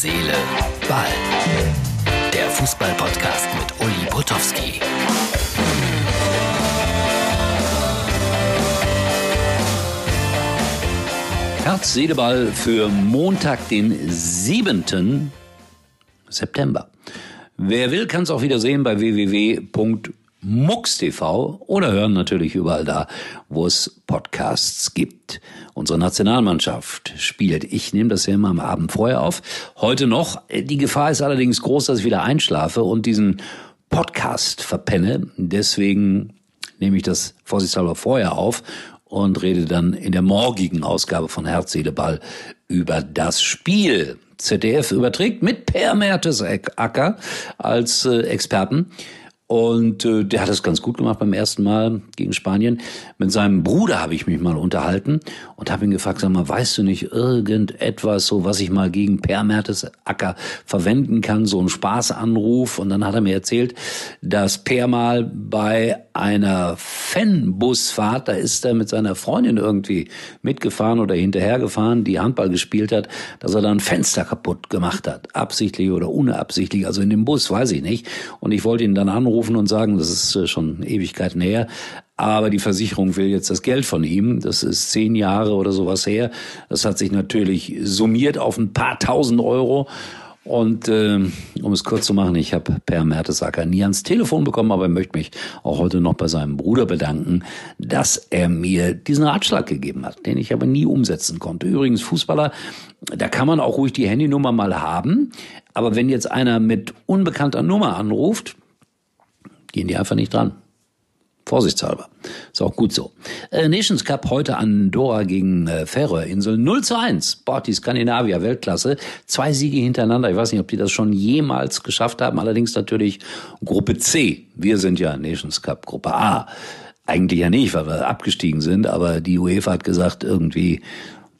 Seele, Ball. Der Fußball-Podcast mit Uli Potowski. Herz, Seele, Ball für Montag, den 7. September. Wer will, kann es auch wieder sehen bei www.mux.tv oder hören natürlich überall da, wo es Podcasts gibt. Unsere Nationalmannschaft spielt. Ich nehme das ja immer am Abend vorher auf. Heute noch. Die Gefahr ist allerdings groß, dass ich wieder einschlafe und diesen Podcast verpenne. Deswegen nehme ich das vorsichtshalber vorher auf und rede dann in der morgigen Ausgabe von Herz, Seele, Ball über das Spiel. ZDF überträgt mit Per Mertesacker als äh, Experten. Und äh, der hat es ganz gut gemacht beim ersten Mal gegen Spanien. Mit seinem Bruder habe ich mich mal unterhalten und habe ihn gefragt, sag mal, weißt du nicht irgendetwas, so was ich mal gegen Per Mertesacker verwenden kann, so ein Spaßanruf. Und dann hat er mir erzählt, dass Per mal bei einer Fanbusfahrt, da ist er mit seiner Freundin irgendwie mitgefahren oder hinterhergefahren, die Handball gespielt hat, dass er da ein Fenster kaputt gemacht hat. Absichtlich oder unabsichtlich, also in dem Bus, weiß ich nicht. Und ich wollte ihn dann anrufen anrufen und sagen, das ist äh, schon Ewigkeiten her, aber die Versicherung will jetzt das Geld von ihm. Das ist zehn Jahre oder sowas her. Das hat sich natürlich summiert auf ein paar tausend Euro. Und äh, um es kurz zu machen, ich habe Per Mertesacker nie ans Telefon bekommen, aber möchte mich auch heute noch bei seinem Bruder bedanken, dass er mir diesen Ratschlag gegeben hat, den ich aber nie umsetzen konnte. Übrigens, Fußballer, da kann man auch ruhig die Handynummer mal haben, aber wenn jetzt einer mit unbekannter Nummer anruft, gehen die einfach nicht dran. Vorsichtshalber. Ist auch gut so. Äh, Nations Cup heute Andorra gegen äh, Färöerinseln 0 zu 1. Boah, die Skandinavier Weltklasse. Zwei Siege hintereinander. Ich weiß nicht, ob die das schon jemals geschafft haben. Allerdings natürlich Gruppe C. Wir sind ja Nations Cup Gruppe A. Eigentlich ja nicht, weil wir abgestiegen sind, aber die UEFA hat gesagt, irgendwie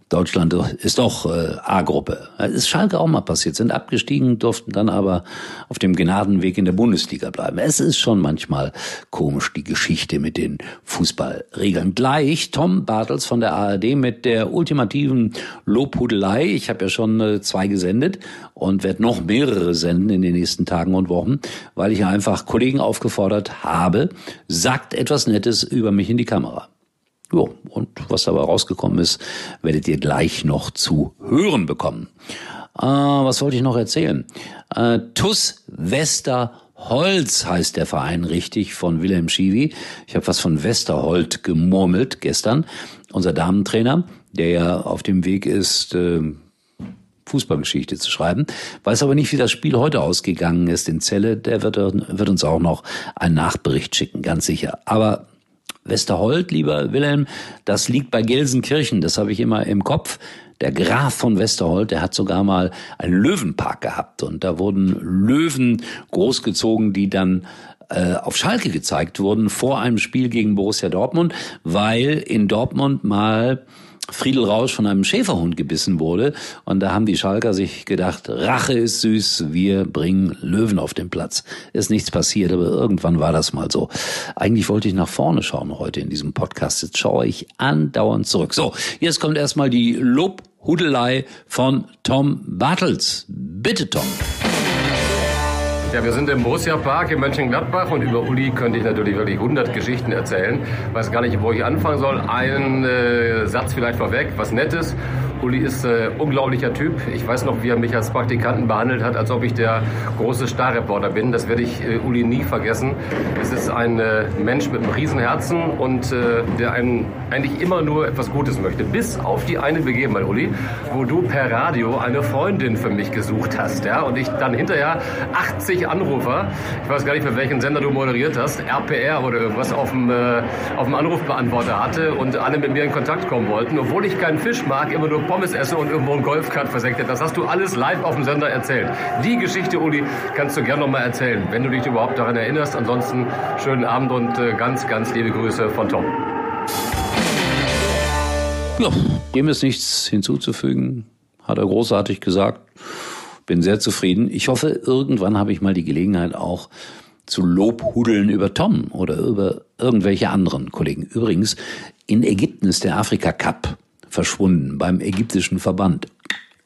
Deutschland ist doch äh, A-Gruppe. Ist Schalke auch mal passiert, sind abgestiegen, durften dann aber auf dem Gnadenweg in der Bundesliga bleiben. Es ist schon manchmal komisch, die Geschichte mit den Fußballregeln. Gleich Tom Bartels von der ARD mit der ultimativen Lobhudelei. Ich habe ja schon äh, zwei gesendet und werde noch mehrere senden in den nächsten Tagen und Wochen, weil ich einfach Kollegen aufgefordert habe, sagt etwas Nettes über mich in die Kamera. Ja, und was dabei rausgekommen ist, werdet ihr gleich noch zu hören bekommen. Äh, was wollte ich noch erzählen? Äh, TUS Westerholz heißt der Verein richtig von Wilhelm Schiwi. Ich habe was von Westerholt gemurmelt gestern. Unser Damentrainer, der ja auf dem Weg ist, äh, Fußballgeschichte zu schreiben. Weiß aber nicht, wie das Spiel heute ausgegangen ist in Celle. Der wird, wird uns auch noch einen Nachbericht schicken, ganz sicher. Aber Westerhold, lieber Wilhelm, das liegt bei Gelsenkirchen, das habe ich immer im Kopf. Der Graf von Westerhold, der hat sogar mal einen Löwenpark gehabt und da wurden Löwen großgezogen, die dann äh, auf Schalke gezeigt wurden vor einem Spiel gegen Borussia Dortmund, weil in Dortmund mal Friedel Rausch von einem Schäferhund gebissen wurde. Und da haben die Schalker sich gedacht, Rache ist süß, wir bringen Löwen auf den Platz. Ist nichts passiert, aber irgendwann war das mal so. Eigentlich wollte ich nach vorne schauen heute in diesem Podcast. Jetzt schaue ich andauernd zurück. So, jetzt kommt erstmal die Lobhudelei von Tom Bartels. Bitte, Tom. Ja, wir sind im Borussia Park in Mönchengladbach und über Uli könnte ich natürlich wirklich 100 Geschichten erzählen. Weiß gar nicht, wo ich anfangen soll. Einen äh, Satz vielleicht vorweg, was Nettes. Uli ist äh, unglaublicher Typ. Ich weiß noch, wie er mich als Praktikanten behandelt hat, als ob ich der große Starreporter bin. Das werde ich äh, Uli nie vergessen. Es ist ein äh, Mensch mit einem Riesenherzen und der einem eigentlich immer nur etwas Gutes möchte. Bis auf die eine Begebenheit, Uli, wo du per Radio eine Freundin für mich gesucht hast. Ja? Und ich dann hinterher 80 Anrufer, ich weiß gar nicht, für welchen Sender du moderiert hast, RPR oder irgendwas, auf dem, auf dem Anrufbeantworter hatte und alle mit mir in Kontakt kommen wollten. Obwohl ich keinen Fisch mag, immer nur Pommes esse und irgendwo einen Golfkart versenkt Das hast du alles live auf dem Sender erzählt. Die Geschichte, Uli, kannst du gerne nochmal erzählen, wenn du dich überhaupt daran erinnerst. Ansonsten schönen Abend und äh, ganz, ganz liebe Grüße von Tom. Ja, dem ist nichts hinzuzufügen, hat er großartig gesagt. Bin sehr zufrieden. Ich hoffe, irgendwann habe ich mal die Gelegenheit auch zu Lobhudeln über Tom oder über irgendwelche anderen Kollegen. Übrigens, in Ägypten ist der Afrika Cup verschwunden beim ägyptischen Verband.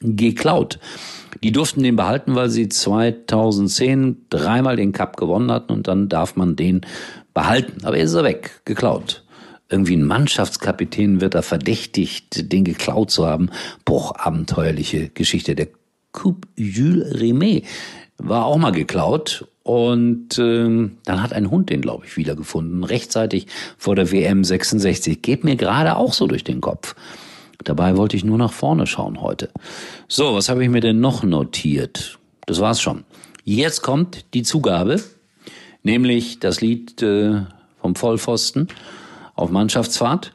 geklaut. Die durften den behalten, weil sie 2010 dreimal den Cup gewonnen hatten und dann darf man den behalten. Aber er ist er weg, geklaut. Irgendwie ein Mannschaftskapitän wird da verdächtigt, den geklaut zu haben. Boah, abenteuerliche Geschichte. Der Coupe Jules Rimet war auch mal geklaut und ähm, dann hat ein Hund den, glaube ich, wiedergefunden, rechtzeitig vor der WM 66. Geht mir gerade auch so durch den Kopf. Dabei wollte ich nur nach vorne schauen heute. So, was habe ich mir denn noch notiert? Das war's schon. Jetzt kommt die Zugabe, nämlich das Lied äh, vom Vollpfosten auf Mannschaftsfahrt.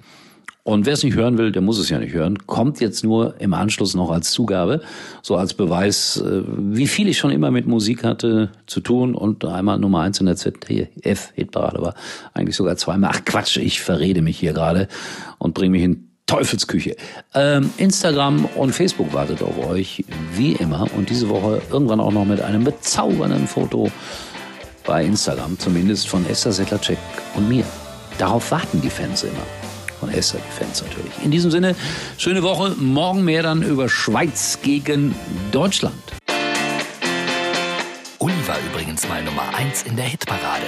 Und wer es nicht hören will, der muss es ja nicht hören. Kommt jetzt nur im Anschluss noch als Zugabe, so als Beweis, äh, wie viel ich schon immer mit Musik hatte zu tun und einmal Nummer eins in der ZDF-Hitparade war. Eigentlich sogar zweimal. Ach Quatsch, ich verrede mich hier gerade und bringe mich in Teufelsküche. Ähm, Instagram und Facebook wartet auf euch, wie immer. Und diese Woche irgendwann auch noch mit einem bezaubernden Foto bei Instagram, zumindest von Esther Settlercheck und mir. Darauf warten die Fans immer von Esther, die Fans natürlich. In diesem Sinne, schöne Woche. Morgen mehr dann über Schweiz gegen Deutschland. Uli war übrigens mal Nummer 1 in der Hitparade.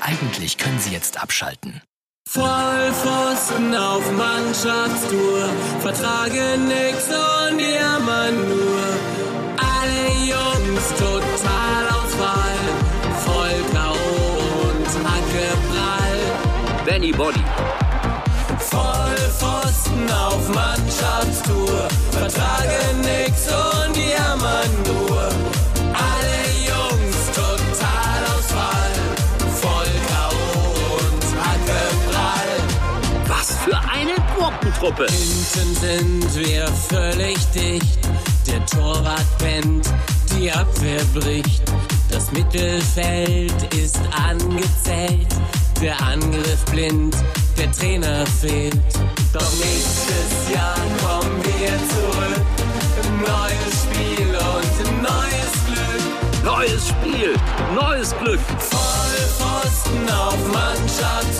Eigentlich können Sie jetzt abschalten. Vollpfosten auf Mannschaftstour, vertragen nix und jammern nur. Alle Jungs total Ausfall, voll K.O. und Hacke prall. Benny Body. Vollpfosten auf Mannschaftstour, vertragen nix und Gurkentruppe. Hinten sind wir völlig dicht. Der Torwart pennt, die Abwehr bricht. Das Mittelfeld ist angezählt. Der Angriff blind, der Trainer fehlt. Doch nächstes Jahr kommen wir zurück. Ein neues Spiel und ein neues Glück. Neues Spiel, neues Glück. Vollpfosten auf Mannschaftstour.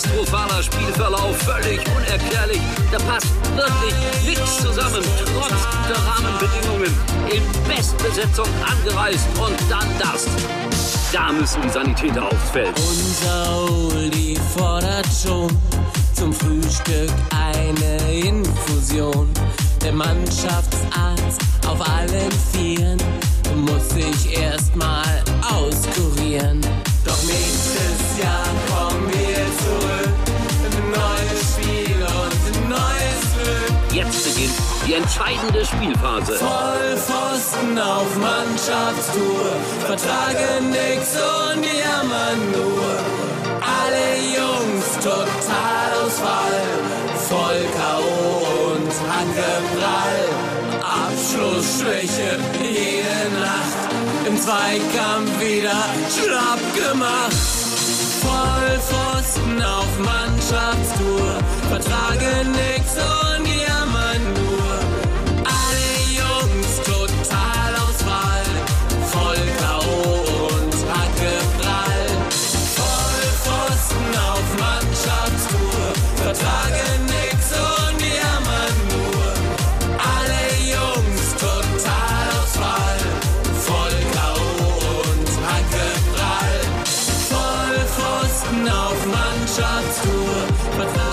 Katastrophaler Spielverlauf, völlig unerklärlich. Da passt wirklich nichts zusammen, trotz guter Rahmenbedingungen. In Bestbesetzung angereist und dann das. Da müssen die Sanitäter aufs Feld. Unser Uli fordert schon zum Frühstück eine Infusion. Der Mannschaftsarzt auf allen Vieren muss sich erstmal auskurieren. Doch nächstes Jahr kommen wir Jetzt beginnt die entscheidende Spielphase. Vollpfosten auf Mannschaftstour, vertragen nix und jammern nur. Alle Jungs total Ausfall, voll K.O. und Hackeprall. Abschlussschwäche jede Nacht, im Zweikampf wieder schlapp gemacht. Vollpfosten auf Mannschaftstour, vertragen nix und jammern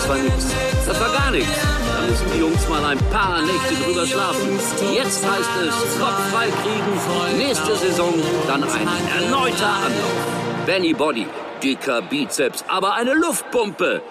Das war nix. Das war gar nichts. Da müssen die Jungs mal ein paar Nächte drüber schlafen. Jetzt heißt es Kopf kriegen. Nächste Saison dann ein erneuter Anlauf. Benny Body, dicker Bizeps, aber eine Luftpumpe.